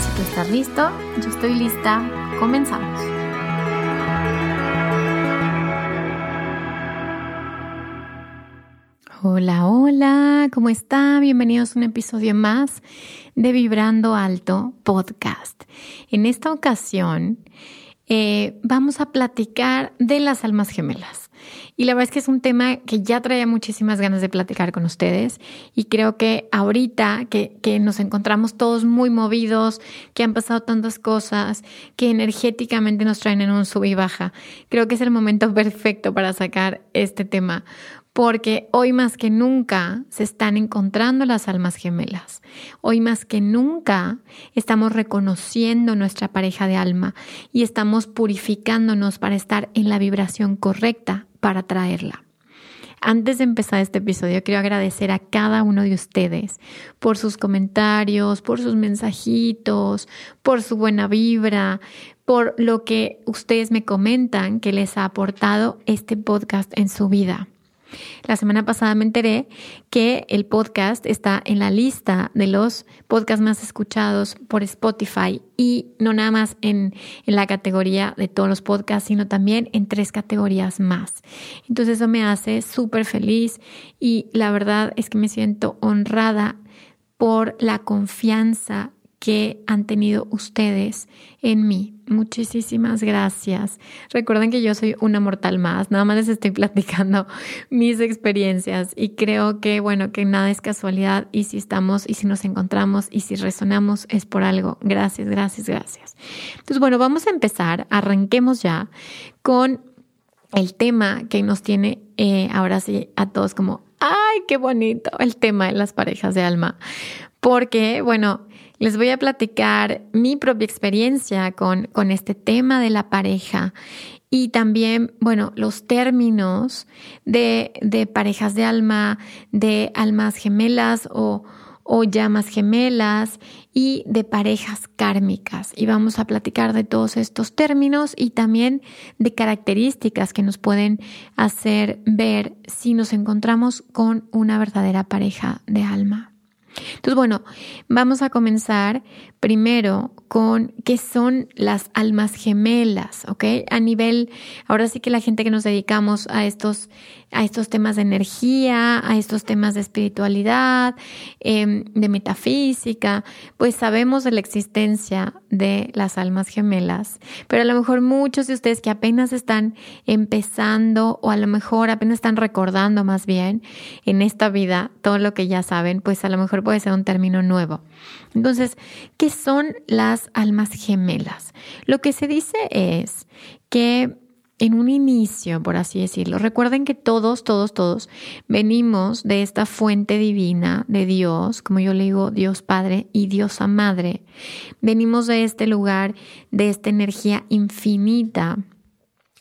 Si tú estás listo, yo estoy lista, comenzamos. Hola, hola, ¿cómo está? Bienvenidos a un episodio más de Vibrando Alto Podcast. En esta ocasión eh, vamos a platicar de las almas gemelas. Y la verdad es que es un tema que ya traía muchísimas ganas de platicar con ustedes y creo que ahorita que, nos encontramos todos muy movidos, que han pasado tantas cosas, que energéticamente nos traen en un sub y baja, creo que es el momento perfecto para sacar este tema porque hoy más que nunca se están encontrando las almas gemelas. Hoy más que nunca estamos reconociendo nuestra pareja de alma y estamos purificándonos para estar en la vibración correcta para traerla. Antes de empezar este episodio, quiero agradecer a cada uno de ustedes por sus comentarios, por sus mensajitos, por su buena vibra, por lo que ustedes me comentan que les ha aportado este podcast en su vida. La semana pasada me enteré que el podcast está en la lista de los podcasts más escuchados por Spotify y no nada más en, la categoría de todos los podcasts, sino también en tres categorías más. Entonces eso me hace súper feliz y la verdad es que me siento honrada por la confianza que han tenido ustedes en mí. Muchísimas gracias. Recuerden que yo soy una mortal más, nada más les estoy platicando mis experiencias y creo que, bueno, que nada es casualidad y si estamos y si nos encontramos y si resonamos es por algo. Gracias, gracias, gracias. Entonces, bueno, vamos a empezar, arranquemos ya con el tema que nos tiene eh, ahora sí a todos como, ay, qué bonito, el tema de las parejas de alma. Porque, bueno, les voy a platicar mi propia experiencia con, con este tema de la pareja y también, bueno, los términos de, de parejas de alma, de almas gemelas o, o llamas gemelas y de parejas kármicas. Y vamos a platicar de todos estos términos y también de características que nos pueden hacer ver si nos encontramos con una verdadera pareja de alma. Entonces, bueno, vamos a comenzar primero con qué son las almas gemelas, ¿ok? A nivel, ahora sí que la gente que nos dedicamos a estos, a estos temas de energía, a estos temas de espiritualidad, em, de metafísica, pues sabemos de la existencia de las almas gemelas, pero a lo mejor muchos de ustedes que apenas están empezando o a lo mejor apenas están recordando más bien en esta vida todo lo que ya saben, pues a lo mejor puede ser un término nuevo. Entonces, ¿qué son las almas gemelas? Lo que se dice es que en un inicio, por así decirlo, recuerden que todos, todos, todos venimos de esta fuente divina de Dios, como yo le digo, Dios Padre y Diosa Madre. Venimos de este lugar, de esta energía infinita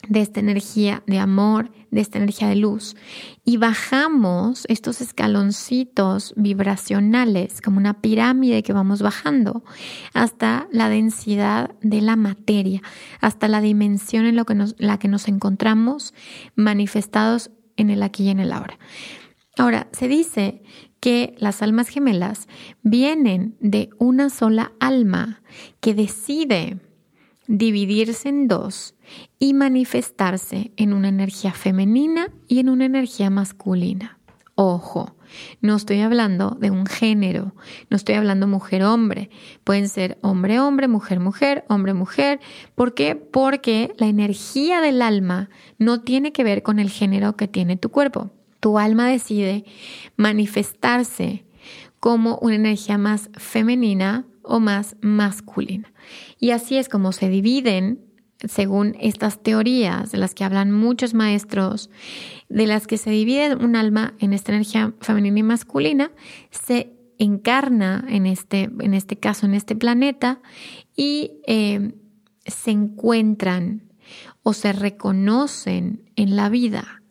de esta energía de amor, de esta energía de luz. Y bajamos estos escaloncitos vibracionales como una pirámide que vamos bajando hasta la densidad de la materia, hasta la dimensión en lo que la que nos encontramos manifestados en el aquí y en el ahora. Ahora, se dice que las almas gemelas vienen de una sola alma que decide dividirse en dos y manifestarse en una energía femenina y en una energía masculina. Ojo, no estoy hablando de un género, no estoy hablando mujer-hombre. Pueden ser hombre-hombre, mujer-mujer, hombre-mujer. ¿Por qué? Porque la energía del alma no tiene que ver con el género que tiene tu cuerpo. Tu alma decide manifestarse como una energía más femenina o más masculina. Y así es como se dividen según estas teorías de las que hablan muchos maestros, de las que se divide un alma en esta energía femenina y masculina, se encarna en este, en este caso, en este planeta, y eh, se encuentran o se reconocen en la vida.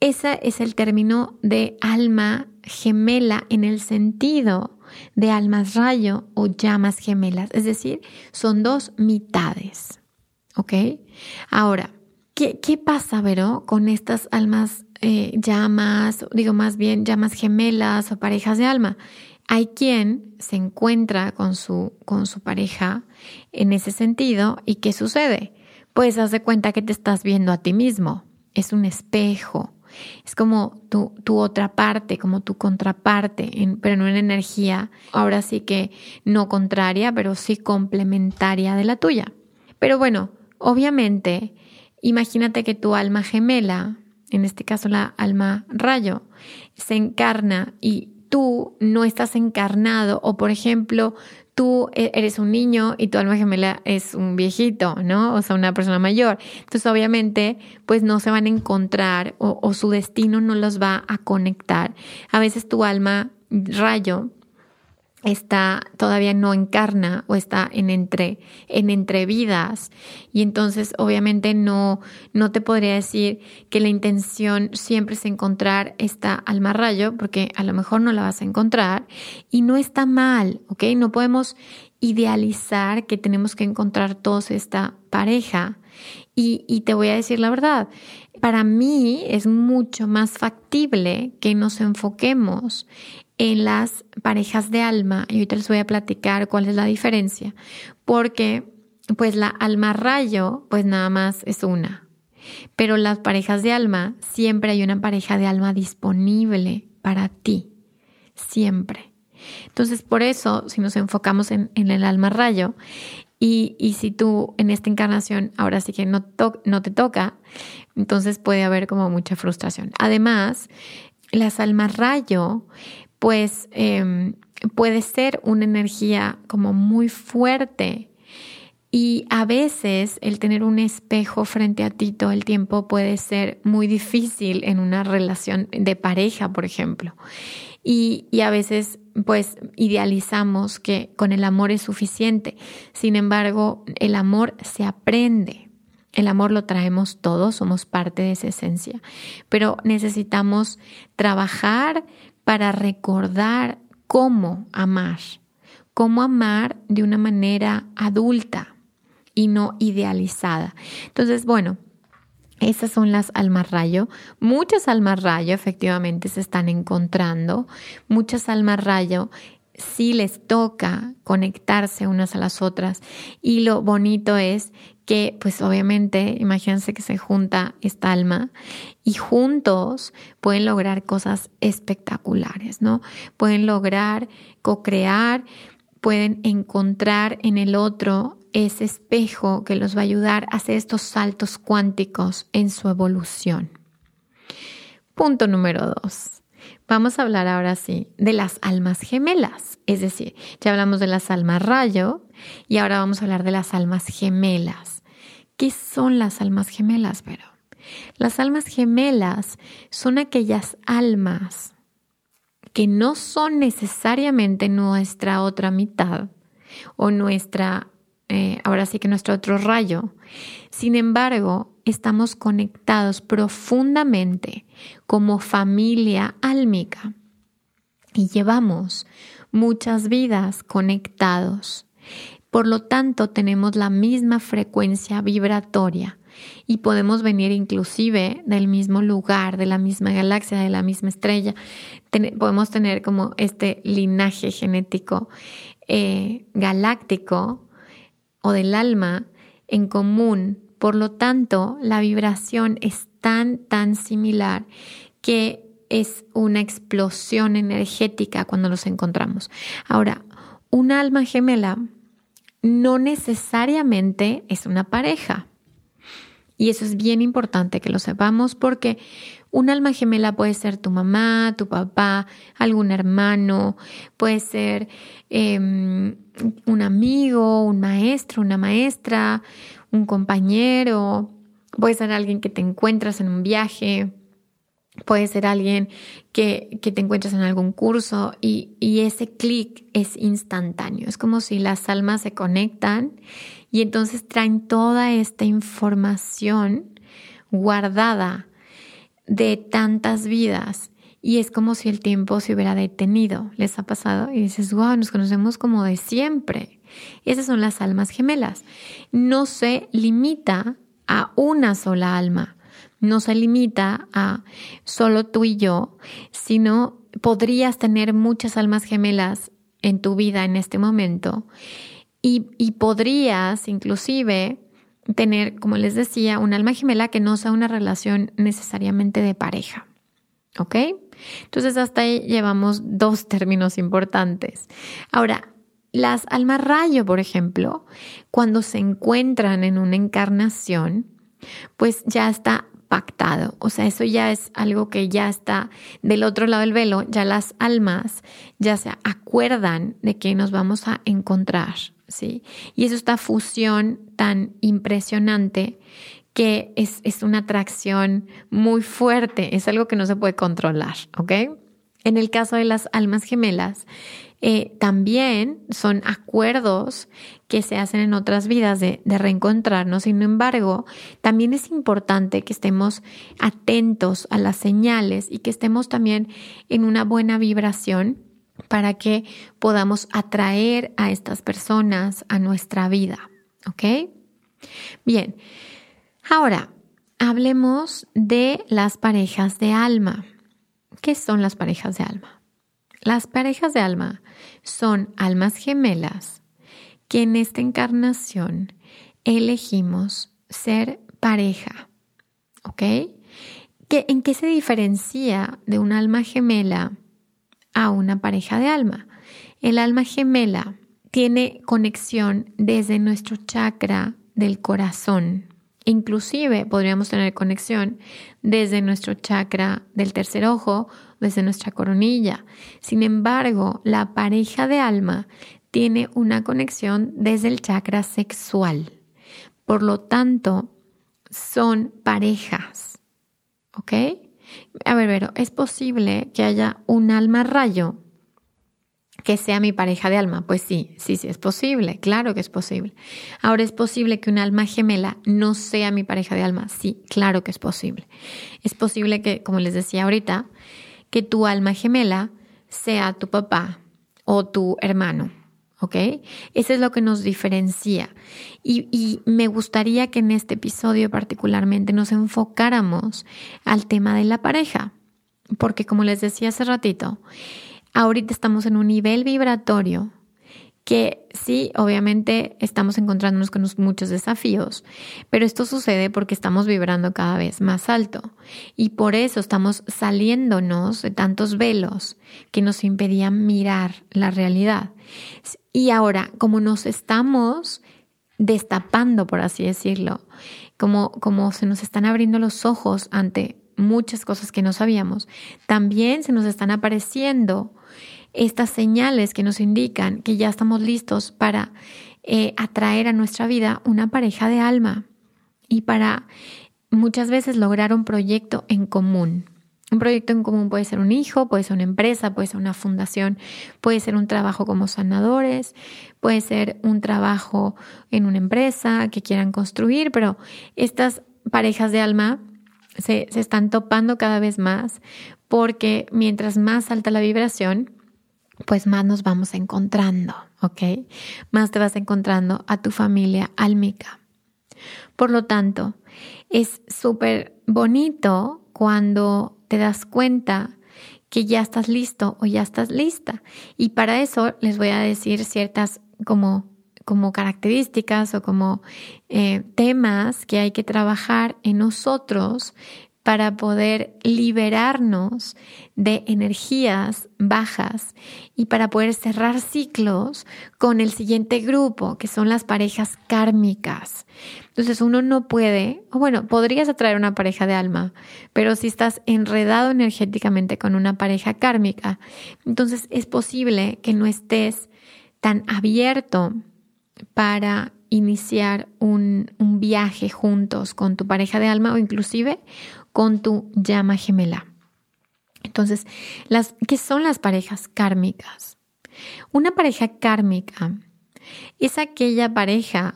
Ese es el término de alma gemela en el sentido de almas rayo o llamas gemelas, es decir, son dos mitades. ¿Ok? Ahora, ¿qué, qué pasa, Vero, con estas almas eh, llamas, digo más bien llamas gemelas o parejas de alma? Hay quien se encuentra con su, con su pareja en ese sentido y ¿qué sucede? Pues haz de cuenta que te estás viendo a ti mismo. Es un espejo. Es como tu, tu otra parte, como tu contraparte, pero no en energía, ahora sí que no contraria, pero sí complementaria de la tuya. Pero bueno, Obviamente, imagínate que tu alma gemela, en este caso la alma rayo, se encarna y tú no estás encarnado o por ejemplo tú e-, eres un niño y tu alma gemela es un viejito, ¿no? O sea, una persona mayor. Entonces, obviamente, pues no se van a encontrar o, o su destino no los va a conectar. A veces tu alma rayo está todavía no encarna o está en entre en entrevidas. Y entonces obviamente no no te podría decir que la intención siempre es encontrar esta alma rayo porque a lo mejor no la vas a encontrar. Y no está mal, ¿ok? No podemos idealizar que tenemos que encontrar todos esta pareja. Y, y te voy a decir la verdad, para mí es mucho más factible que nos enfoquemos en las parejas de alma, y ahorita les voy a platicar cuál es la diferencia, porque pues la alma rayo, pues nada más es una, pero las parejas de alma, siempre hay una pareja de alma disponible para ti, siempre. Entonces, por eso, si nos enfocamos en, el alma rayo, y, y, si tú en esta encarnación ahora sí que no, no te toca, entonces puede haber como mucha frustración. Además, las almas rayo pues em, puede ser una energía como muy fuerte. Y a veces el tener un espejo frente a ti todo el tiempo puede ser muy difícil en una relación de pareja, por ejemplo. Y, y, a veces pues idealizamos que con el amor es suficiente. Sin embargo, el amor se aprende. El amor lo traemos todos, somos parte de esa esencia. Pero necesitamos trabajar para recordar cómo amar, cómo amar de una manera adulta y no idealizada. Entonces, bueno, esas son las almas rayo. Muchas almas rayo efectivamente se están encontrando. Muchas almas rayo sí les toca conectarse unas a las otras. Y lo bonito es que pues obviamente imagínense que se junta esta alma y juntos pueden lograr cosas espectaculares, ¿no? Pueden lograr co-crear, pueden encontrar en el otro ese espejo que los va a ayudar a hacer estos saltos cuánticos en su evolución. Punto número dos. Vamos a hablar ahora sí de las almas gemelas, es decir, ya hablamos de las almas rayo y ahora vamos a hablar de las almas gemelas. ¿Qué son las almas gemelas, pero Las almas gemelas son aquellas almas que no son necesariamente nuestra otra mitad o nuestra, eh, ahora sí que nuestro otro rayo. Sin embargo, estamos conectados profundamente como familia álmica y llevamos muchas vidas conectados por lo tanto, tenemos la misma frecuencia vibratoria y podemos venir inclusive del mismo lugar, de la misma galaxia, de la misma estrella. podemos tener como este linaje genético eh, galáctico o del alma en común. Por lo tanto, la vibración es tan, tan similar que es una explosión energética cuando nos encontramos. Ahora, un alma gemela no necesariamente es una pareja. Y eso es bien importante que lo sepamos porque un alma gemela puede ser tu mamá, tu papá, algún hermano, puede ser em, un amigo, un maestro, una maestra, un compañero, puede ser alguien que te encuentras en un viaje, puede ser alguien que, te encuentras en algún curso y, y ese clic es instantáneo. Es como si las almas se conectan y entonces traen toda esta información guardada de tantas vidas y es como si el tiempo se hubiera detenido. ¿Les ha pasado? Y dices, wow, nos conocemos como de siempre. Esas son las almas gemelas. No se limita a una sola alma, no se limita a solo tú y yo, sino podrías tener muchas almas gemelas en tu vida en este momento y, y podrías inclusive tener, como les decía, un alma gemela que no sea una relación necesariamente de pareja. ¿Ok? Entonces hasta ahí llevamos dos términos importantes. Ahora, las almas rayo, por ejemplo, cuando se encuentran en una encarnación, pues ya está pactado. O sea, eso ya es algo que ya está del otro lado del velo, ya las almas ya se acuerdan de que nos vamos a encontrar. ¿sí? Y es esta fusión tan impresionante que es, es, una atracción muy fuerte, es algo que no se puede controlar, ¿ok? En el caso de las almas gemelas, eh, también son acuerdos que se hacen en otras vidas de, de, reencontrarnos. Sin embargo, también es importante que estemos atentos a las señales y que estemos también en una buena vibración para que podamos atraer a estas personas a nuestra vida. ¿Ok? Bien, ahora hablemos de las parejas de alma. ¿Qué son las parejas de alma? Las parejas de alma son almas gemelas que en esta encarnación elegimos ser pareja. ¿Ok? ¿En qué se diferencia de un alma gemela a una pareja de alma. El alma gemela tiene conexión desde nuestro chakra del corazón. Inclusive podríamos tener conexión desde nuestro chakra del tercer ojo, desde nuestra coronilla. Sin embargo, la pareja de alma tiene una conexión desde el chakra sexual. Por lo tanto, son parejas. ¿Ok? A ver, pero ¿es posible que haya un alma rayo que sea mi pareja de alma? Pues sí, sí, sí, es posible, claro que es posible. Ahora, ¿es posible que un alma gemela no sea mi pareja de alma? Sí, claro que es posible. Es posible que, como les decía ahorita, que tu alma gemela sea tu papá o tu hermano ¿ok? Eso es lo que nos diferencia. Y, me gustaría que en este episodio particularmente nos enfocáramos al tema de la pareja, porque como les decía hace ratito, ahorita estamos en un nivel vibratorio que sí, obviamente estamos encontrándonos con muchos desafíos, pero esto sucede porque estamos vibrando cada vez más alto y por eso estamos saliéndonos de tantos velos que nos impedían mirar la realidad. Y ahora, como nos estamos destapando, por así decirlo, como, como se nos están abriendo los ojos ante muchas cosas que no sabíamos, también se nos están apareciendo estas señales que nos indican que ya estamos listos para eh, atraer a nuestra vida una pareja de alma y para muchas veces lograr un proyecto en común. Un proyecto en común puede ser un hijo, puede ser una empresa, puede ser una fundación, puede ser un trabajo como sanadores, puede ser un trabajo en una empresa que quieran construir, pero estas parejas de alma se, se están topando cada vez más porque mientras más alta la vibración, pues más nos vamos encontrando, ¿ok? Más te vas encontrando a tu familia álmica. Por lo tanto, es súper bonito cuando te das cuenta que ya estás listo o ya estás lista. Y para eso les voy a decir ciertas como, como características o como eh, temas que hay que trabajar en nosotros para poder liberarnos de energías bajas y para poder cerrar ciclos con el siguiente grupo, que son las parejas kármicas. Entonces uno no puede, o bueno, podrías atraer una pareja de alma, pero si estás enredado energéticamente con una pareja kármica, entonces es posible que no estés tan abierto para iniciar un, un viaje juntos con tu pareja de alma o inclusive con tu llama gemela. Entonces, las, ¿qué son las parejas kármicas? Una pareja kármica es aquella pareja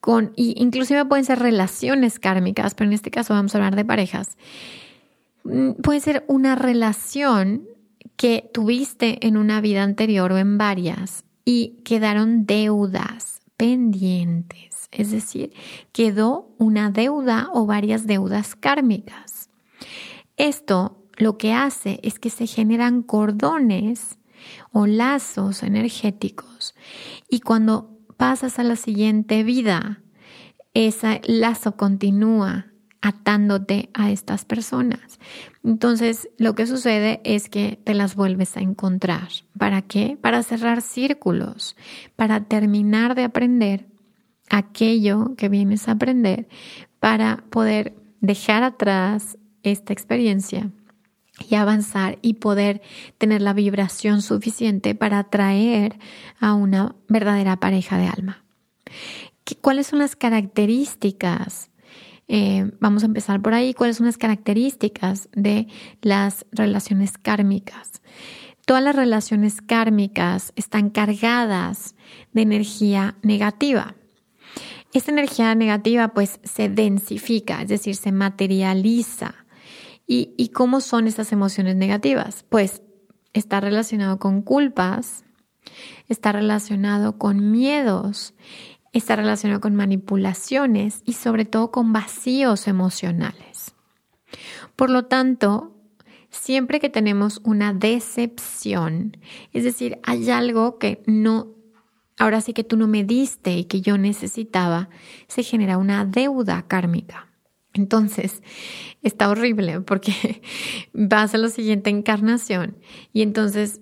con, y inclusive pueden ser relaciones kármicas, pero en este caso vamos a hablar de parejas. Mm, puede ser una relación que tuviste en una vida anterior o en varias y quedaron deudas pendientes, es decir, quedó una deuda o varias deudas kármicas. Esto lo que hace es que se generan cordones o lazos energéticos y cuando pasas a la siguiente vida, ese lazo continúa atándote a estas personas. Entonces, lo que sucede es que te las vuelves a encontrar. ¿Para qué? Para cerrar círculos, para terminar de aprender aquello que vienes a aprender, para poder dejar atrás esta experiencia y avanzar y poder tener la vibración suficiente para atraer a una verdadera pareja de alma. ¿Cuáles son las características eh, vamos a empezar por ahí. ¿Cuáles son las características de las relaciones kármicas? Todas las relaciones kármicas están cargadas de energía negativa. Esta energía negativa pues se densifica, es decir, se materializa. ¿Y, y cómo son estas emociones negativas? Pues está relacionado con culpas, está relacionado con miedos, está relacionado con manipulaciones y sobre todo con vacíos emocionales. Por lo tanto, siempre que tenemos una decepción, es decir, hay algo que no, ahora sí que tú no me diste y que yo necesitaba, se genera una deuda kármica. Entonces, está horrible porque vas a la siguiente encarnación y entonces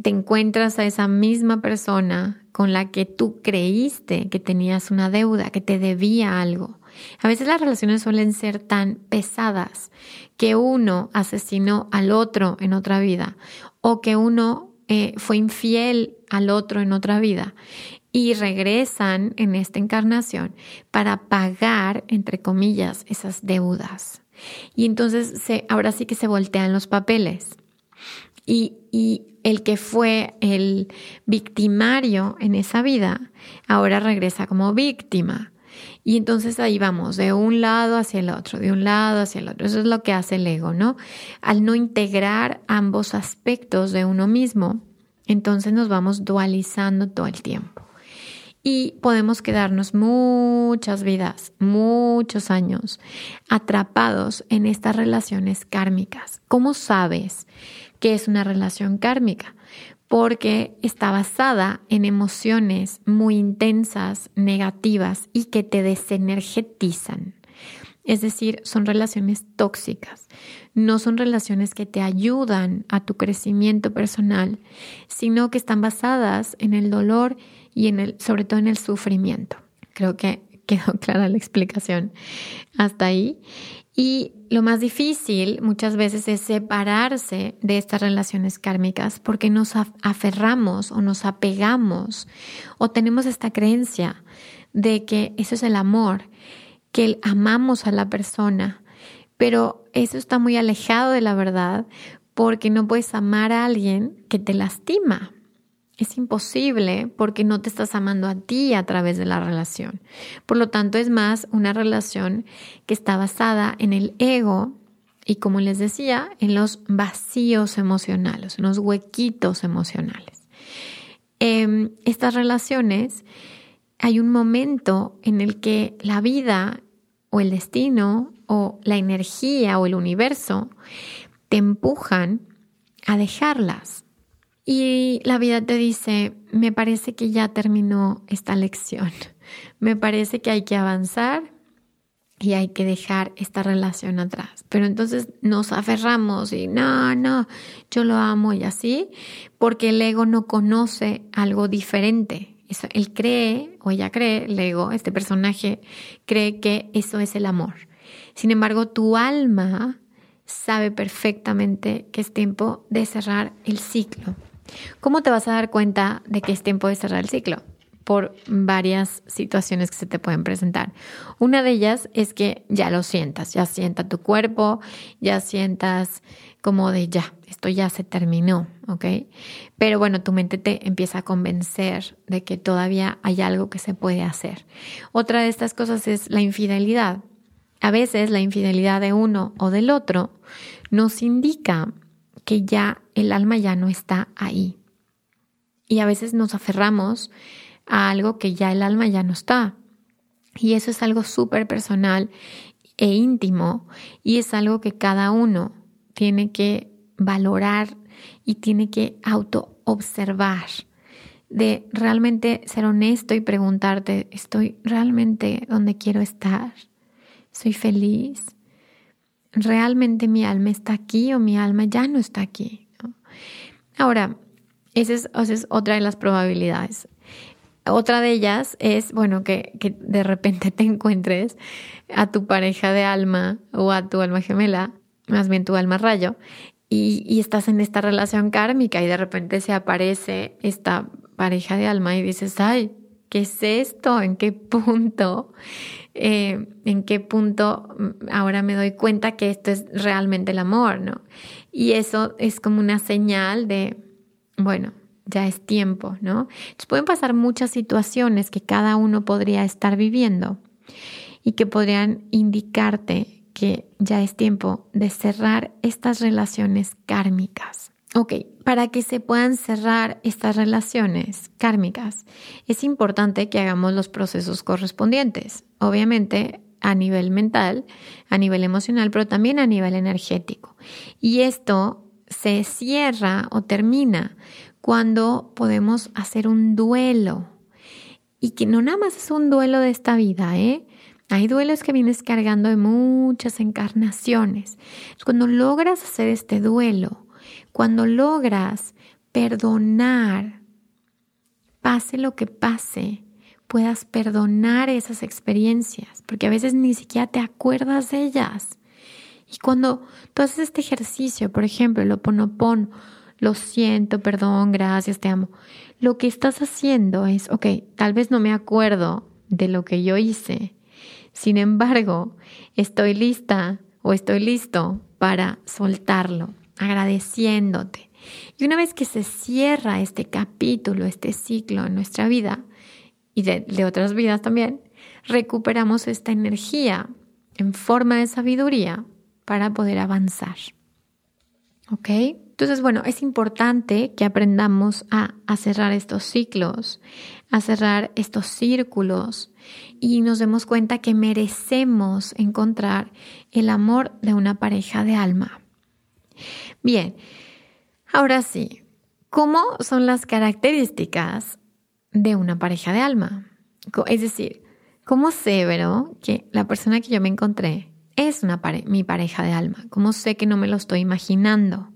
te encuentras a esa misma persona con la que tú creíste que tenías una deuda, que te debía algo. A veces las relaciones suelen ser tan pesadas que uno asesinó al otro en otra vida o que uno eh, fue infiel al otro en otra vida y regresan en esta encarnación para pagar, entre comillas, esas deudas. Y entonces se, ahora sí que se voltean los papeles. Y, y el que fue el victimario en esa vida, ahora regresa como víctima. Y entonces ahí vamos, de un lado hacia el otro, de un lado hacia el otro. Eso es lo que hace el ego, ¿no? Al no integrar ambos aspectos de uno mismo, entonces nos vamos dualizando todo el tiempo. Y podemos quedarnos muchas vidas, muchos años atrapados en estas relaciones kármicas. ¿Cómo sabes que es una relación kármica, porque está basada en emociones muy intensas, negativas y que te desenergetizan. Es decir, son relaciones tóxicas, no son relaciones que te ayudan a tu crecimiento personal, sino que están basadas en el dolor y en el, sobre todo en el sufrimiento. Creo que quedó clara la explicación hasta ahí. Y lo más difícil muchas veces es separarse de estas relaciones kármicas porque nos aferramos o nos apegamos o tenemos esta creencia de que eso es el amor, que amamos a la persona, pero eso está muy alejado de la verdad porque no puedes amar a alguien que te lastima, es imposible porque no te estás amando a ti a través de la relación. Por lo tanto, es más una relación que está basada en el ego y, como les decía, en los vacíos emocionales, en los huequitos emocionales. Em, estas relaciones hay un momento en el que la vida o el destino o la energía o el universo te empujan a dejarlas y la vida te dice, me parece que ya terminó esta lección, me parece que hay que avanzar, y hay que dejar esta relación atrás. Pero entonces nos aferramos y no, no, yo lo amo y así, porque el ego no conoce algo diferente. Él cree, o ella cree, el ego, este personaje, cree que eso es el amor. Sin embargo, tu alma sabe perfectamente que es tiempo de cerrar el ciclo. ¿Cómo te vas a dar cuenta de que es tiempo de cerrar el ciclo? por varias situaciones que se te pueden presentar. Una de ellas es que ya lo sientas, ya sienta tu cuerpo, ya sientas como de ya, esto ya se terminó, ¿ok? Pero bueno, tu mente te empieza a convencer de que todavía hay algo que se puede hacer. Otra de estas cosas es la infidelidad. A veces la infidelidad de uno o del otro nos indica que ya el alma ya no está ahí. Y a veces nos aferramos a algo que ya el alma ya no está. Y eso es algo súper personal e íntimo y es algo que cada uno tiene que valorar y tiene que auto observar de realmente ser honesto y preguntarte, ¿estoy realmente donde quiero estar? ¿Soy feliz? ¿Realmente mi alma está aquí o mi alma ya no está aquí? Ahora, esa es, es otra de las probabilidades. Otra de ellas es, bueno, que, que, de repente te encuentres a tu pareja de alma o a tu alma gemela, más bien tu alma rayo, y, y, estás en esta relación kármica y de repente se aparece esta pareja de alma y dices, ay, ¿qué es esto? ¿En qué punto? Eh, ¿En qué punto ahora me doy cuenta que esto es realmente el amor, no? Y eso es como una señal de, bueno, ya es tiempo, ¿no? Entonces pueden pasar muchas situaciones que cada uno podría estar viviendo y que podrían indicarte que ya es tiempo de cerrar estas relaciones kármicas. Ok, para que se puedan cerrar estas relaciones kármicas, es importante que hagamos los procesos correspondientes. Obviamente, a nivel mental, a nivel emocional, pero también a nivel energético. Y esto se cierra o termina cuando podemos hacer un duelo. Y que no nada más es un duelo de esta vida, ¿eh? Hay duelos que vienes cargando de muchas encarnaciones. Cuando logras hacer este duelo, cuando logras perdonar, pase lo que pase, puedas perdonar esas experiencias, porque a veces ni siquiera te acuerdas de ellas. Y cuando tú haces este ejercicio, por ejemplo, lo ponopon, lo siento, perdón, gracias, te amo. Lo que estás haciendo es, ok, tal vez no me acuerdo de lo que yo hice. Sin embargo, estoy lista o estoy listo para soltarlo, agradeciéndote. Y una vez que se cierra este capítulo, este ciclo en nuestra vida y de, otras vidas también, recuperamos esta energía en forma de sabiduría para poder avanzar. ¿Ok? Entonces, bueno, es importante que aprendamos a, cerrar estos ciclos, a cerrar estos círculos y nos demos cuenta que merecemos encontrar el amor de una pareja de alma. Bien, ahora sí, ¿cómo son las características de una pareja de alma? Es decir, ¿cómo sé, Vero, que la persona que yo me encontré es mi pareja de alma? ¿Cómo sé que no me lo estoy imaginando?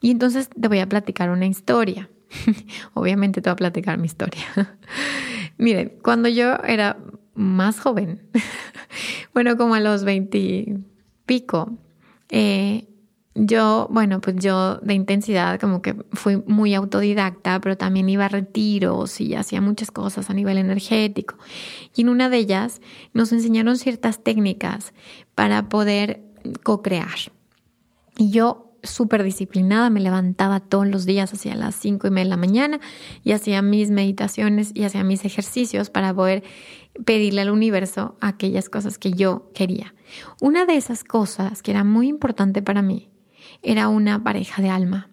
Y entonces te voy a platicar una historia. Obviamente te voy a platicar mi historia. Miren, cuando yo era más joven, bueno, como a los veintipico, eh, yo, bueno, pues yo de intensidad como que fui muy autodidacta, pero también iba a retiros y hacía muchas cosas a nivel energético. Y en una de ellas nos enseñaron ciertas técnicas para poder co-crear. Y yo súper disciplinada, me levantaba todos los días hacia las cinco y media de la mañana y hacía mis meditaciones y hacía mis ejercicios para poder pedirle al universo aquellas cosas que yo quería. Una de esas cosas que era muy importante para mí era una pareja de alma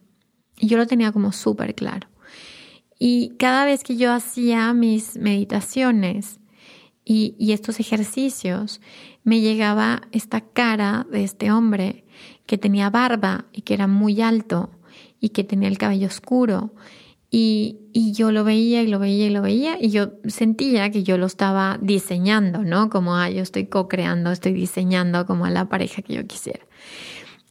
y yo lo tenía como súper claro. Y cada vez que yo hacía mis meditaciones y, y estos ejercicios, me llegaba esta cara de este hombre que tenía barba y que era muy alto y que tenía el cabello oscuro Y, y, yo lo veía y lo veía y lo veía y yo sentía que yo lo estaba diseñando, ¿no? Como, ah, yo estoy co-creando, estoy diseñando como a la pareja que yo quisiera.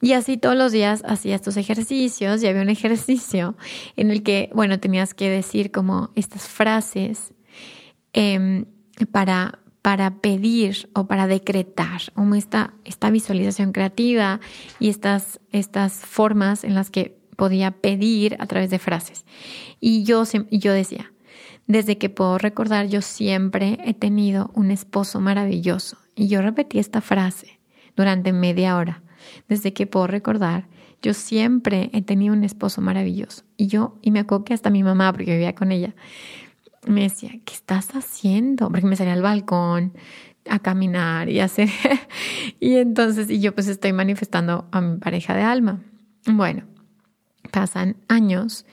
Y así todos los días hacía estos ejercicios y había un ejercicio en el que, bueno, tenías que decir como estas frases eh, para, para pedir o para decretar, como esta, esta visualización creativa y estas, estas formas en las que podía pedir a través de frases. Y yo, yo decía, desde que puedo recordar, yo siempre he tenido un esposo maravilloso. Y yo repetí esta frase durante media hora desde que puedo recordar, yo siempre he tenido un esposo maravilloso. Y yo, y me acuerdo que hasta mi mamá, porque vivía con ella, me decía, ¿qué estás haciendo? Porque me salía al balcón a caminar y hacer. y entonces, y yo pues estoy manifestando a mi pareja de alma. Bueno, pasan años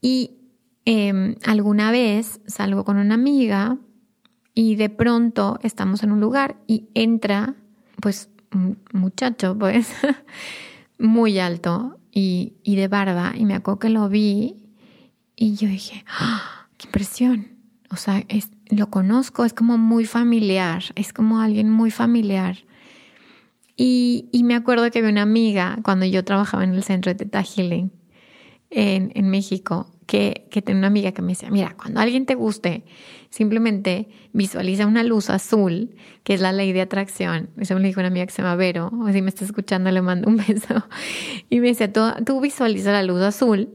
y em, alguna vez salgo con una amiga y de pronto estamos en un lugar y entra pues muchacho, pues, muy alto y, y, de barba. Y me acuerdo que lo vi y yo dije, ¡Ah! ¡qué impresión! O sea, es, lo conozco, es como muy familiar, es como alguien muy familiar. Y, y, me acuerdo que había una amiga cuando yo trabajaba en el centro de Teta Healing en, en México que, que tenía una amiga que me decía, mira, cuando alguien te guste, simplemente visualiza una luz azul, que es la ley de atracción. Eso me lo dijo una amiga que se llama Vero, o si me está escuchando le mando un beso. Y me decía, tú, tú visualiza la luz azul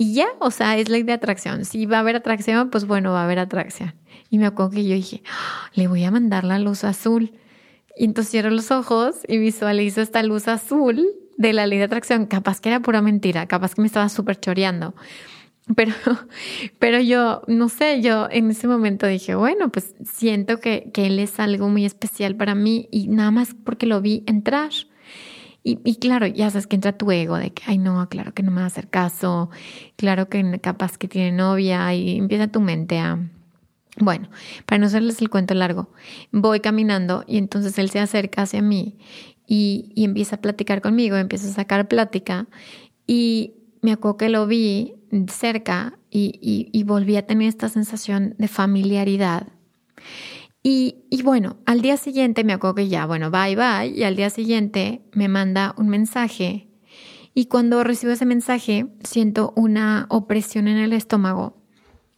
y ya, o sea, es ley de atracción. Si va a haber atracción, pues bueno, va a haber atracción. Y me acuerdo que yo dije, ah, le voy a mandar la luz azul. Y entonces cierro los ojos y visualizo esta luz azul de la ley de atracción. Capaz que era pura mentira, capaz que me estaba súper choreando. Pero, pero yo, no sé, yo en ese momento dije, bueno, pues siento que, que él es algo muy especial para mí y nada más porque lo vi entrar. Y, y, claro, ya sabes que entra tu ego de que, ay, no, claro que no me va a hacer caso, claro que capaz que tiene novia y empieza tu mente a... Bueno, para no hacerles el cuento largo, voy caminando y entonces él se acerca hacia mí y, y empieza a platicar conmigo, empieza a sacar plática y me acuerdo que lo vi cerca y, y, volví a tener esta sensación de familiaridad. Y, bueno, al día siguiente me acuerdo que ya, bueno, bye bye, y al día siguiente me manda un mensaje y cuando recibo ese mensaje siento una opresión en el estómago,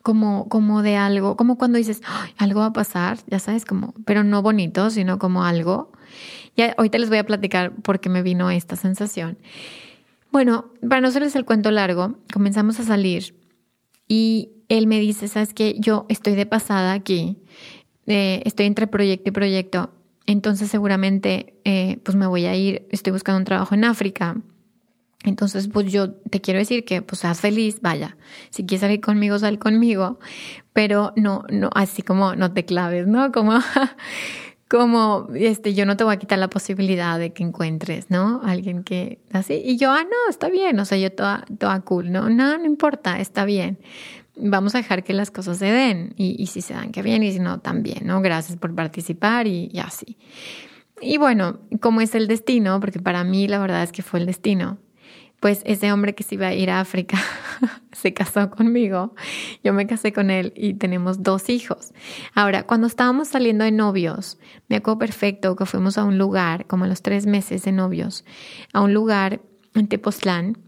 como, como de algo, como cuando dices, algo va a pasar, ya sabes, como, pero no bonito, sino como algo. Ya ahorita les voy a platicar por qué me vino esta sensación. Bueno, para no hacerles el cuento largo, comenzamos a salir y él me dice, sabes que yo estoy de pasada aquí, eh, estoy entre proyecto y proyecto, entonces seguramente eh, pues me voy a ir, estoy buscando un trabajo en África. Entonces, pues yo te quiero decir que pues seas feliz, vaya, si quieres salir conmigo, sal conmigo, pero no, no, así como no te claves, ¿no? Como como, este, yo no te voy a quitar la posibilidad de que encuentres, ¿no? Alguien que así. Y yo, ah, no, está bien, o sea, yo toda, toda cool, ¿no? No, no importa, está bien. Vamos a dejar que las cosas se den y, y si se dan, que bien, y si no, también, ¿no? Gracias por participar y, y así. Y bueno, como es el destino, porque para mí la verdad es que fue el destino, pues ese hombre que se iba a ir a África se casó conmigo, yo me casé con él y tenemos dos hijos. Ahora, cuando estábamos saliendo de novios, me acuerdo perfecto que fuimos a un lugar, como a los tres meses de novios, a un lugar en Tepoztlán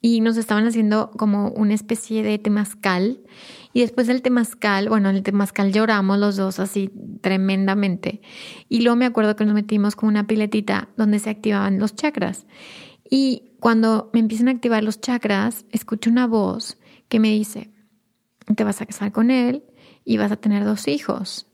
y nos estaban haciendo como una especie de temazcal. Y después del temazcal, bueno, en el temazcal lloramos los dos así tremendamente. Y luego me acuerdo que nos metimos con una piletita donde se activaban los chakras. Y cuando me empiezan a activar los chakras, escucho una voz que me dice, te vas a casar con él y vas a tener dos hijos.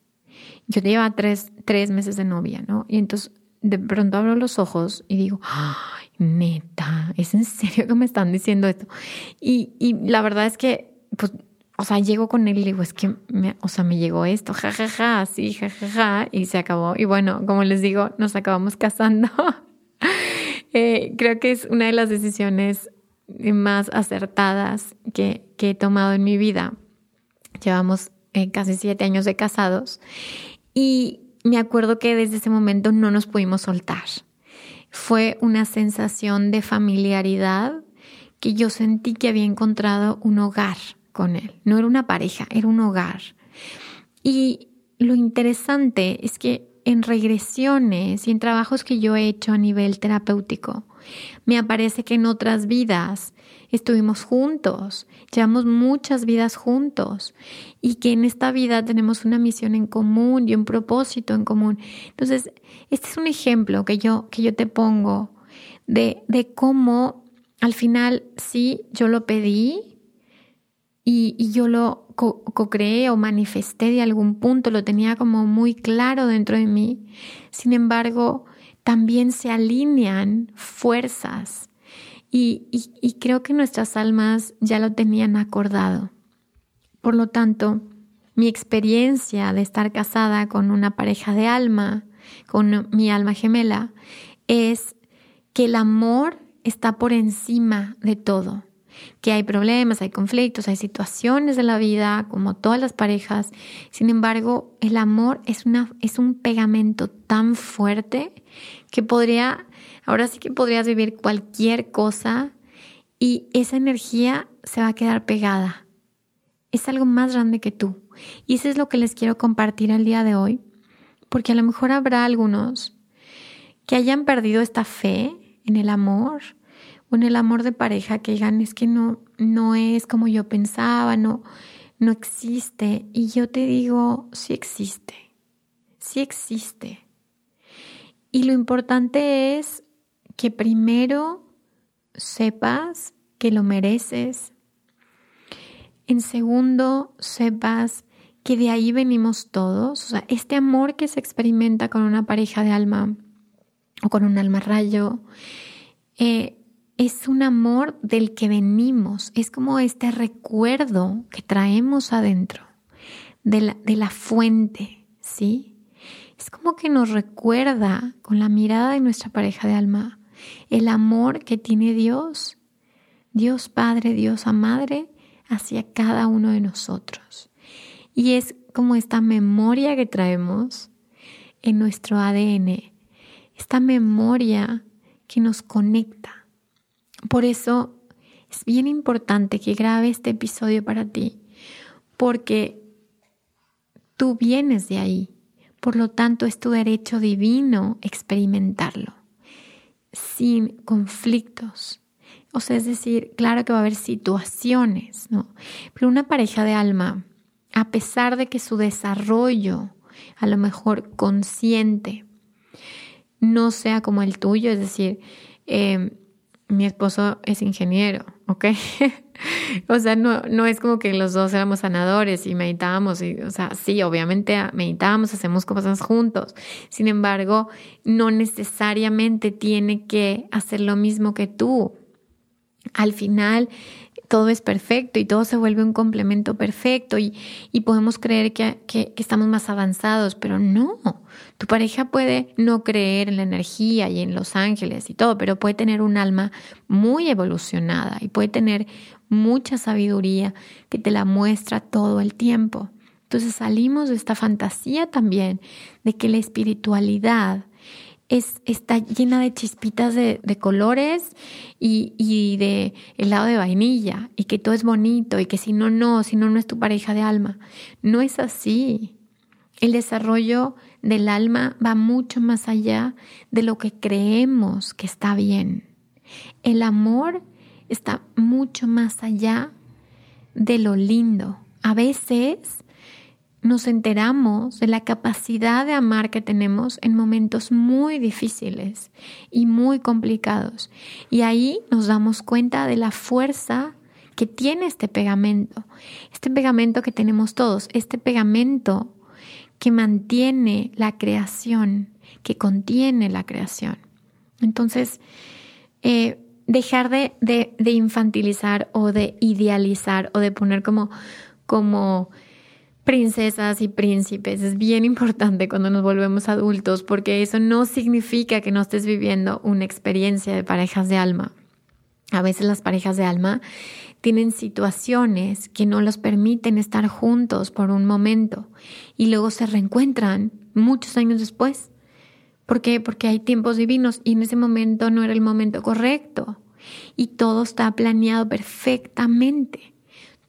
Yo llevaba tres, tres meses de novia, ¿no? Y entonces de pronto abro los ojos y digo, ay, neta, ¿es en serio que me están diciendo esto? Y, y la verdad es que, pues, o sea, llego con él y digo, es que, me, o sea, me llegó esto, jajaja, ja, ja, sí, jajaja, ja, ja, y se acabó. Y bueno, como les digo, nos acabamos casando. Eh, creo que es una de las decisiones más acertadas que, he tomado en mi vida. Llevamos eh, casi siete años de casados y me acuerdo que desde ese momento no nos pudimos soltar. Fue una sensación de familiaridad que yo sentí que había encontrado un hogar con él. No era una pareja, era un hogar. Y lo interesante es que en regresiones y en trabajos que yo he hecho a nivel terapéutico, me aparece que en otras vidas estuvimos juntos, llevamos muchas vidas juntos y que en esta vida tenemos una misión en común y un propósito en común. Entonces, este es un ejemplo que yo, que yo te pongo de, de cómo al final sí, yo lo pedí y, y yo lo co-creé o manifesté de algún punto, lo tenía como muy claro dentro de mí. Sin embargo, también se alinean fuerzas y, y, creo que nuestras almas ya lo tenían acordado. Por lo tanto, mi experiencia de estar casada con una pareja de alma, con mi alma gemela, es que el amor está por encima de todo, que hay problemas, hay conflictos, hay situaciones de la vida, como todas las parejas. Sin embargo, el amor es, una, es un pegamento tan fuerte que podría Ahora sí que podrías vivir cualquier cosa y esa energía se va a quedar pegada. Es algo más grande que tú. Y eso es lo que les quiero compartir el día de hoy, porque a lo mejor habrá algunos que hayan perdido esta fe en el amor en el amor de pareja, que digan, es que no, no es como yo pensaba, no, no existe. Y yo te digo, sí existe, sí existe. Y lo importante es que primero sepas que lo mereces. En segundo, sepas que de ahí venimos todos. O sea, este amor que se experimenta con una pareja de alma o con un alma rayo, eh, es un amor del que venimos. Es como este recuerdo que traemos adentro de la, de la fuente, ¿sí? Es como que nos recuerda con la mirada de nuestra pareja de alma el amor que tiene Dios, Dios Padre, Dios Madre, hacia cada uno de nosotros. Y es como esta memoria que traemos en nuestro ADN, esta memoria que nos conecta. Por eso es bien importante que grabe este episodio para ti, porque tú vienes de ahí, por lo tanto es tu derecho divino experimentarlo sin conflictos. O sea, es decir, claro que va a haber situaciones, ¿no? Pero una pareja de alma, a pesar de que su desarrollo, a lo mejor consciente, no sea como el tuyo, es decir, eh, mi esposo es ingeniero, ¿ok? o sea, no, no es como que los dos éramos sanadores y meditábamos, y, o sea, sí, obviamente meditábamos, hacemos cosas juntos. Sin embargo, no necesariamente tiene que hacer lo mismo que tú. Al final, todo es perfecto y todo se vuelve un complemento perfecto y, y podemos creer que, que, que, estamos más avanzados, pero no. Tu pareja puede no creer en la energía y en los ángeles y todo, pero puede tener un alma muy evolucionada y puede tener mucha sabiduría que te la muestra todo el tiempo. Entonces salimos de esta fantasía también de que la espiritualidad es, está llena de chispitas de, colores y, y, de helado de vainilla y que todo es bonito y que si no, no, si no, no es tu pareja de alma. No es así. El desarrollo del alma va mucho más allá de lo que creemos que está bien. El amor está mucho más allá de lo lindo. A veces nos enteramos de la capacidad de amar que tenemos en momentos muy difíciles y muy complicados. Y ahí nos damos cuenta de la fuerza que tiene este pegamento, este pegamento que tenemos todos, este pegamento que mantiene la creación, que contiene la creación. Entonces, eh, dejar de, de, de, infantilizar o de idealizar o de poner como, como princesas y príncipes. Es bien importante cuando nos volvemos adultos porque eso no significa que no estés viviendo una experiencia de parejas de alma. A veces las parejas de alma tienen situaciones que no los permiten estar juntos por un momento y luego se reencuentran muchos años después. ¿Por qué? Porque hay tiempos divinos y en ese momento no era el momento correcto y todo está planeado perfectamente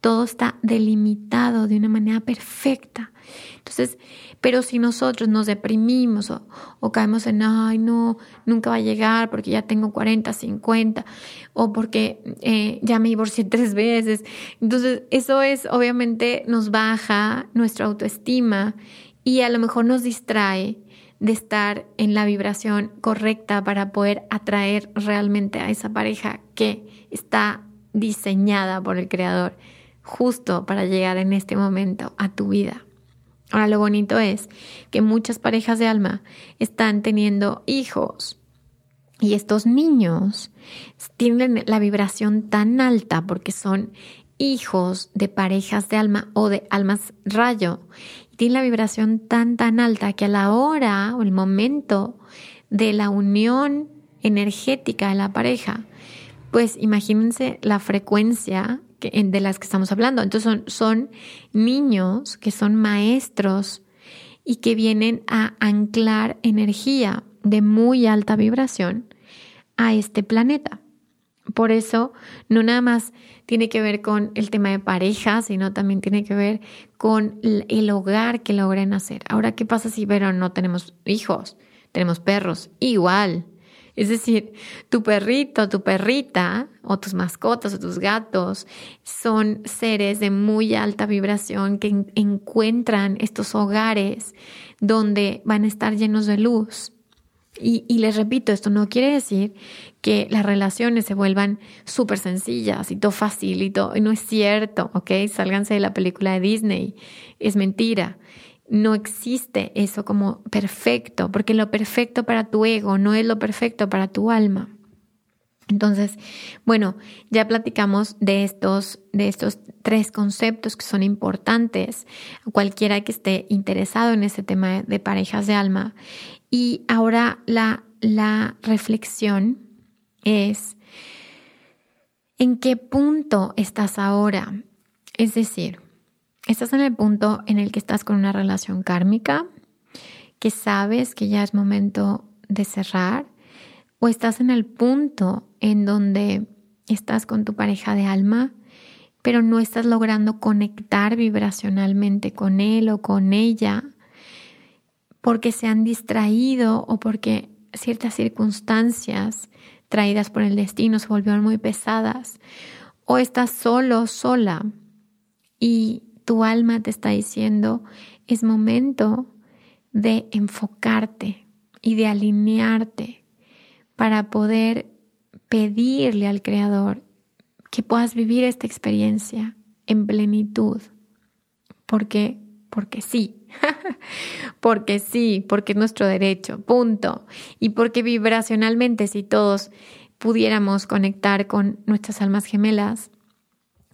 todo está delimitado de una manera perfecta. Entonces, pero si nosotros nos deprimimos o, caemos en, ay, no, nunca va a llegar porque ya tengo 40, 50, o porque eh, ya me divorcié tres veces, entonces eso es, obviamente, nos baja nuestra autoestima y a lo mejor nos distrae de estar en la vibración correcta para poder atraer realmente a esa pareja que está diseñada por el Creador justo para llegar en este momento a tu vida. Ahora lo bonito es que muchas parejas de alma están teniendo hijos y estos niños tienen la vibración tan alta porque son hijos de parejas de alma o de almas rayo. Tienen la vibración tan tan alta que a la hora o el momento de la unión energética de la pareja, pues imagínense la frecuencia de las que estamos hablando. Entonces son, son niños que son maestros y que vienen a anclar energía de muy alta vibración a este planeta. Por eso no nada más tiene que ver con el tema de pareja, sino también tiene que ver con el hogar que logren hacer. Ahora, ¿qué pasa si pero no tenemos hijos? Tenemos perros. Igual. Es decir, tu perrito, tu perrita o tus mascotas o tus gatos son seres de muy alta vibración que encuentran estos hogares donde van a estar llenos de luz. Y, y, les repito, esto no quiere decir que las relaciones se vuelvan súper sencillas y todo fácil y todo. No es cierto, ¿ok? Sálganse de la película de Disney. Es mentira no existe eso como perfecto, porque lo perfecto para tu ego no es lo perfecto para tu alma. Entonces, bueno, ya platicamos de estos, de estos tres conceptos que son importantes, cualquiera que esté interesado en ese tema de parejas de alma. Y ahora la, la reflexión es, ¿en qué punto estás ahora? Es decir, Estás en el punto en el que estás con una relación kármica, que sabes que ya es momento de cerrar, o estás en el punto en donde estás con tu pareja de alma, pero no estás logrando conectar vibracionalmente con él o con ella porque se han distraído o porque ciertas circunstancias traídas por el destino se volvieron muy pesadas, o estás solo, sola y tu alma te está diciendo, es momento de enfocarte y de alinearte para poder pedirle al Creador que puedas vivir esta experiencia en plenitud. ¿Por qué? Porque sí. porque sí, porque es nuestro derecho, punto. Y porque vibracionalmente, si todos pudiéramos conectar con nuestras almas gemelas,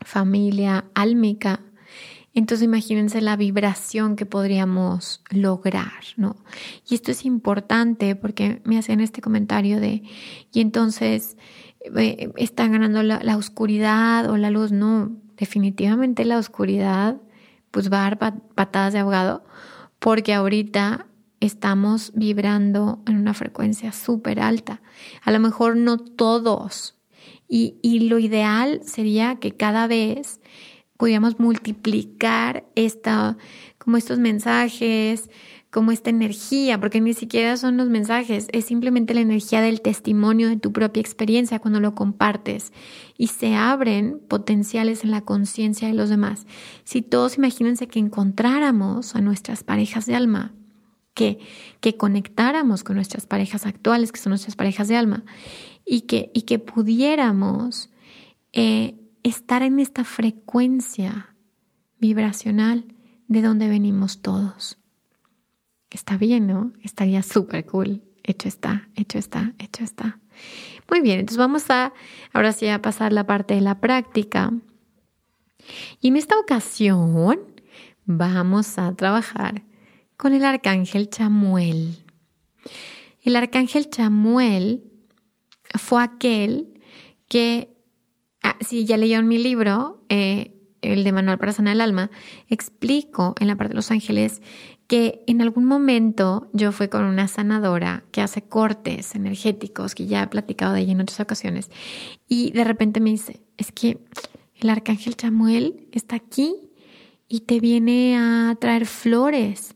familia álmica, entonces imagínense la vibración que podríamos lograr, ¿no? Y esto es importante porque me hacen este comentario de, y entonces eh, está ganando la, oscuridad o la luz. No, definitivamente la oscuridad pues va a dar patadas de ahogado porque ahorita estamos vibrando en una frecuencia súper alta. A lo mejor no todos. Y, y lo ideal sería que cada vez pudiéramos multiplicar esta, como estos mensajes, como esta energía, porque ni siquiera son los mensajes, es simplemente la energía del testimonio de tu propia experiencia cuando lo compartes y se abren potenciales en la conciencia de los demás. Si todos imagínense que encontráramos a nuestras parejas de alma, que, que conectáramos con nuestras parejas actuales, que son nuestras parejas de alma, y que, y que pudiéramos eh, estar en esta frecuencia vibracional de donde venimos todos. Está bien, ¿no? Estaría súper cool. Hecho está, hecho está, hecho está. Muy bien, entonces vamos a ahora sí a pasar la parte de la práctica. Y en esta ocasión vamos a trabajar con el arcángel Chamuel. El arcángel Chamuel fue aquel que Ah, sí, ya leyeron mi libro, eh, el de Manual para Sanar el Alma, explico en la parte de los ángeles que en algún momento yo fui con una sanadora que hace cortes energéticos, que ya he platicado de ella en otras ocasiones, y de repente me dice, es que el arcángel Chamuel está aquí y te viene a traer flores.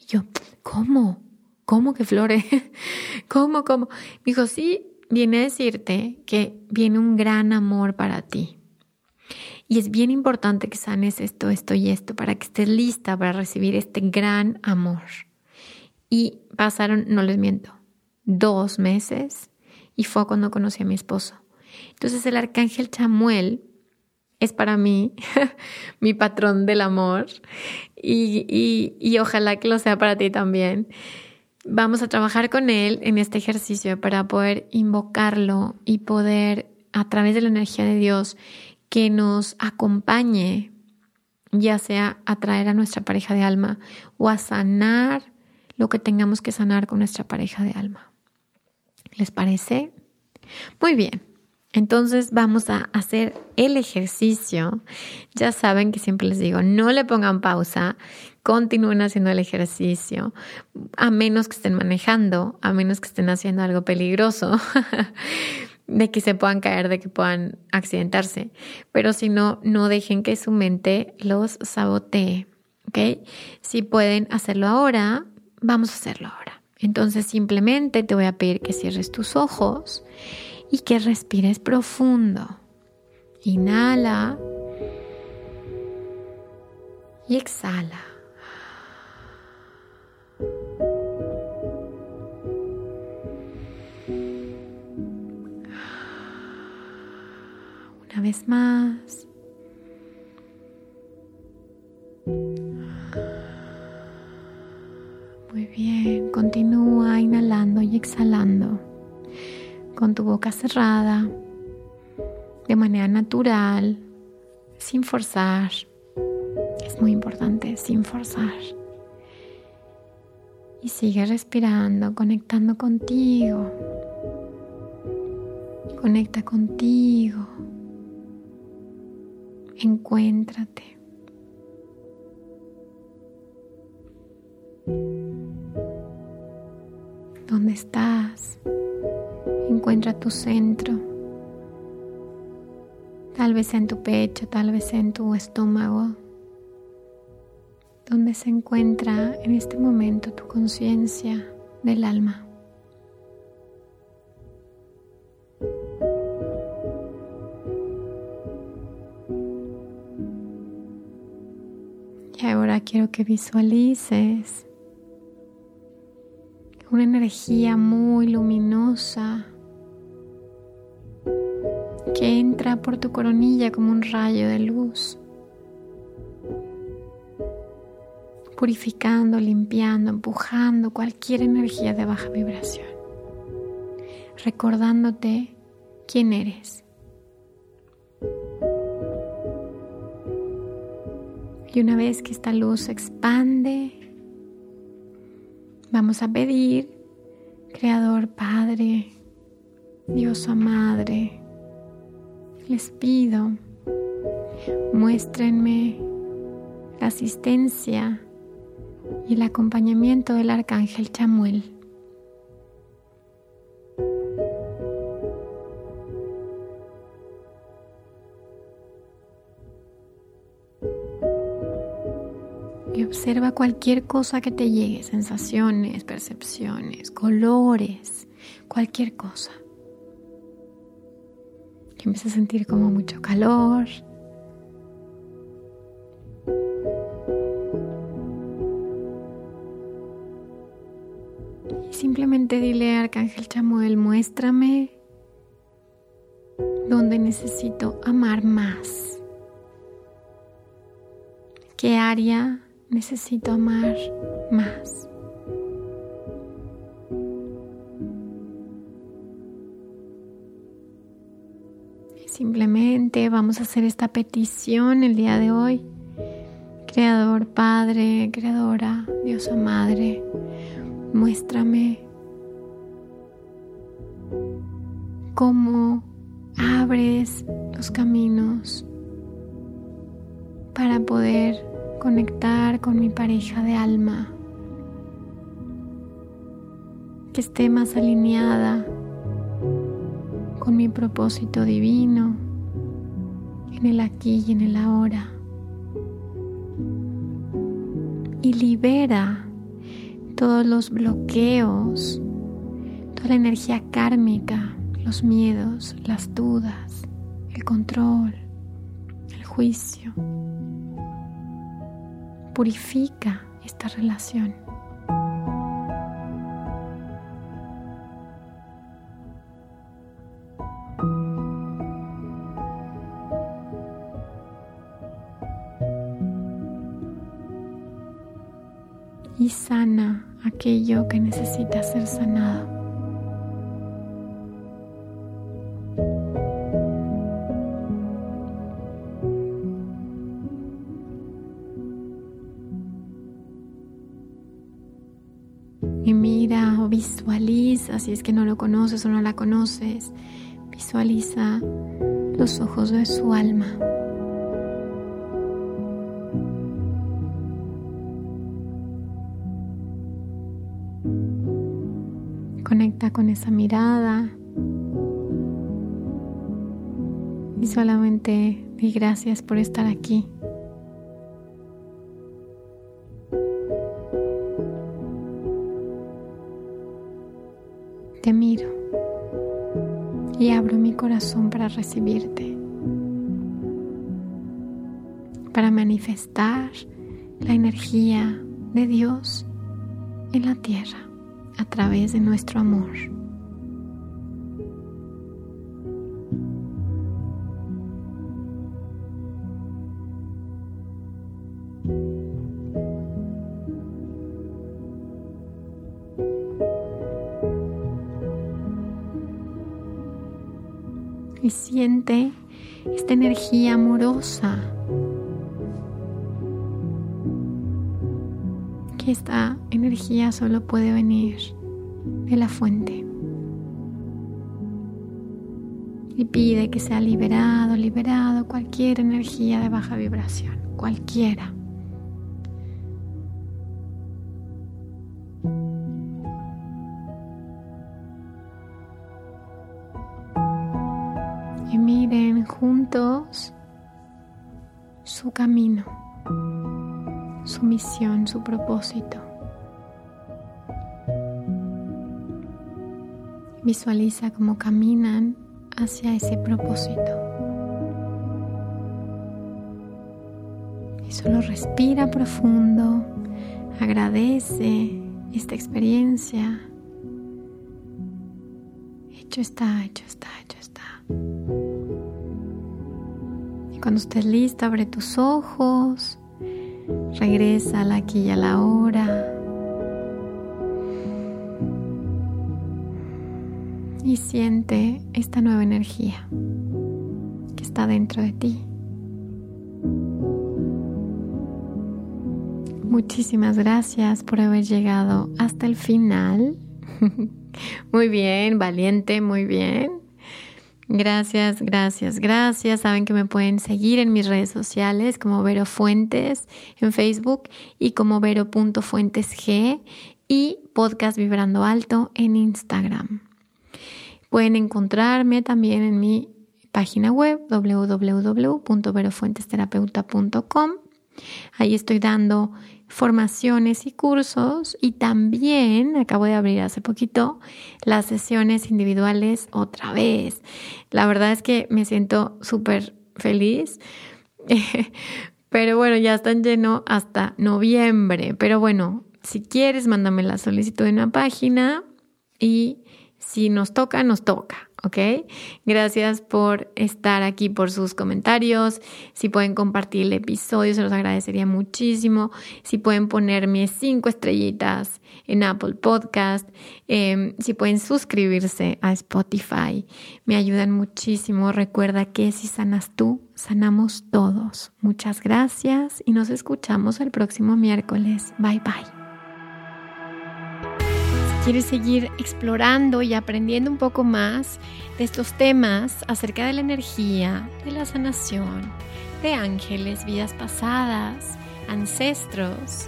Y yo, ¿cómo? ¿Cómo que flores? ¿Cómo, cómo? Me dijo, sí, viene a decirte que viene un gran amor para ti. Y es bien importante que sanes esto, esto y esto para que estés lista para recibir este gran amor. Y pasaron, no les miento, dos meses y fue cuando conocí a mi esposo. Entonces el arcángel Chamuel es para mí mi patrón del amor y, y, y ojalá que lo sea para ti también. Vamos a trabajar con él en este ejercicio para poder invocarlo y poder a través de la energía de Dios que nos acompañe, ya sea a traer a nuestra pareja de alma o a sanar lo que tengamos que sanar con nuestra pareja de alma. ¿Les parece? Muy bien. Entonces vamos a hacer el ejercicio. Ya saben que siempre les digo, no le pongan pausa, continúen haciendo el ejercicio, a menos que estén manejando, a menos que estén haciendo algo peligroso, de que se puedan caer, de que puedan accidentarse. Pero si no, no dejen que su mente los sabotee. ¿Ok? Si pueden hacerlo ahora, vamos a hacerlo ahora. Entonces simplemente te voy a pedir que cierres tus ojos y que respires profundo. Inhala y exhala. Una vez más. Muy bien, continúa inhalando y exhalando con tu boca cerrada, de manera natural, sin forzar. Es muy importante, sin forzar. Y sigue respirando, conectando contigo. Conecta contigo. Encuéntrate. ¿Dónde estás? Encuentra tu centro. Tal vez en tu pecho, tal vez en tu estómago. Donde se encuentra en este momento tu conciencia del alma. Y ahora quiero que visualices una energía muy luminosa que entra por tu coronilla como un rayo de luz, purificando, limpiando, empujando cualquier energía de baja vibración, recordándote quién eres. Y una vez que esta luz se expande, vamos a pedir, Creador Padre, Diosa Madre, les pido, muéstrenme la asistencia y el acompañamiento del Arcángel Chamuel. Y observa cualquier cosa que te llegue, sensaciones, percepciones, colores, cualquier cosa que a sentir como mucho calor. Y simplemente dile a Arcángel Chamuel, muéstrame dónde necesito amar más. ¿Qué área necesito amar más? Vamos a hacer esta petición el día de hoy. Creador Padre, Creadora, Diosa Madre, muéstrame cómo abres los caminos para poder conectar con mi pareja de alma, que esté más alineada con mi propósito divino, en el aquí y en el ahora. Y libera todos los bloqueos, toda la energía kármica, los miedos, las dudas, el control, el juicio. Purifica esta relación. Y sana aquello que necesita ser sanado. Y mira o visualiza, si es que no lo conoces o no la conoces, visualiza los ojos de su alma. Esa mirada y solamente di gracias por estar aquí. Te miro y abro mi corazón para recibirte, para manifestar la energía de Dios en la tierra a través de nuestro amor. Siente esta energía amorosa que esta energía solo puede venir de la fuente. Y pide que sea liberado, liberado cualquier energía de baja vibración, cualquiera. Su propósito. Visualiza cómo caminan hacia ese propósito. Y solo respira profundo, agradece esta experiencia. Hecho está, hecho está, hecho está. Y cuando estés lista, abre tus ojos Regresa a la aquí y a la hora. Y siente esta nueva energía que está dentro de ti. Muchísimas gracias por haber llegado hasta el final. muy bien, valiente, muy bien. Gracias, gracias, gracias. Saben que me pueden seguir en mis redes sociales como Vero Fuentes en Facebook y como Vero.fuentesg y Podcast Vibrando Alto en Instagram. Pueden encontrarme también en mi página web www.verofuentesterapeuta.com. Ahí estoy dando formaciones y cursos y también acabo de abrir hace poquito las sesiones individuales otra vez. La verdad es que me siento súper feliz. Pero bueno, ya están lleno hasta noviembre. Pero bueno, si quieres, mándame la solicitud en una página y si nos toca, nos toca. ¿ok? Gracias por estar aquí, por sus comentarios. Si pueden compartir el episodio, se los agradecería muchísimo. Si pueden ponerme cinco estrellitas en Apple Podcast, em, si pueden suscribirse a Spotify, me ayudan muchísimo. Recuerda que si sanas tú, sanamos todos. Muchas gracias y nos escuchamos el próximo miércoles. Bye bye quieres seguir explorando y aprendiendo un poco más de estos temas acerca de la energía, de la sanación, de ángeles, vidas pasadas, ancestros,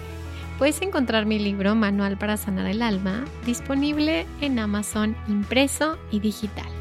puedes encontrar mi libro Manual para Sanar el Alma disponible en Amazon impreso y digital.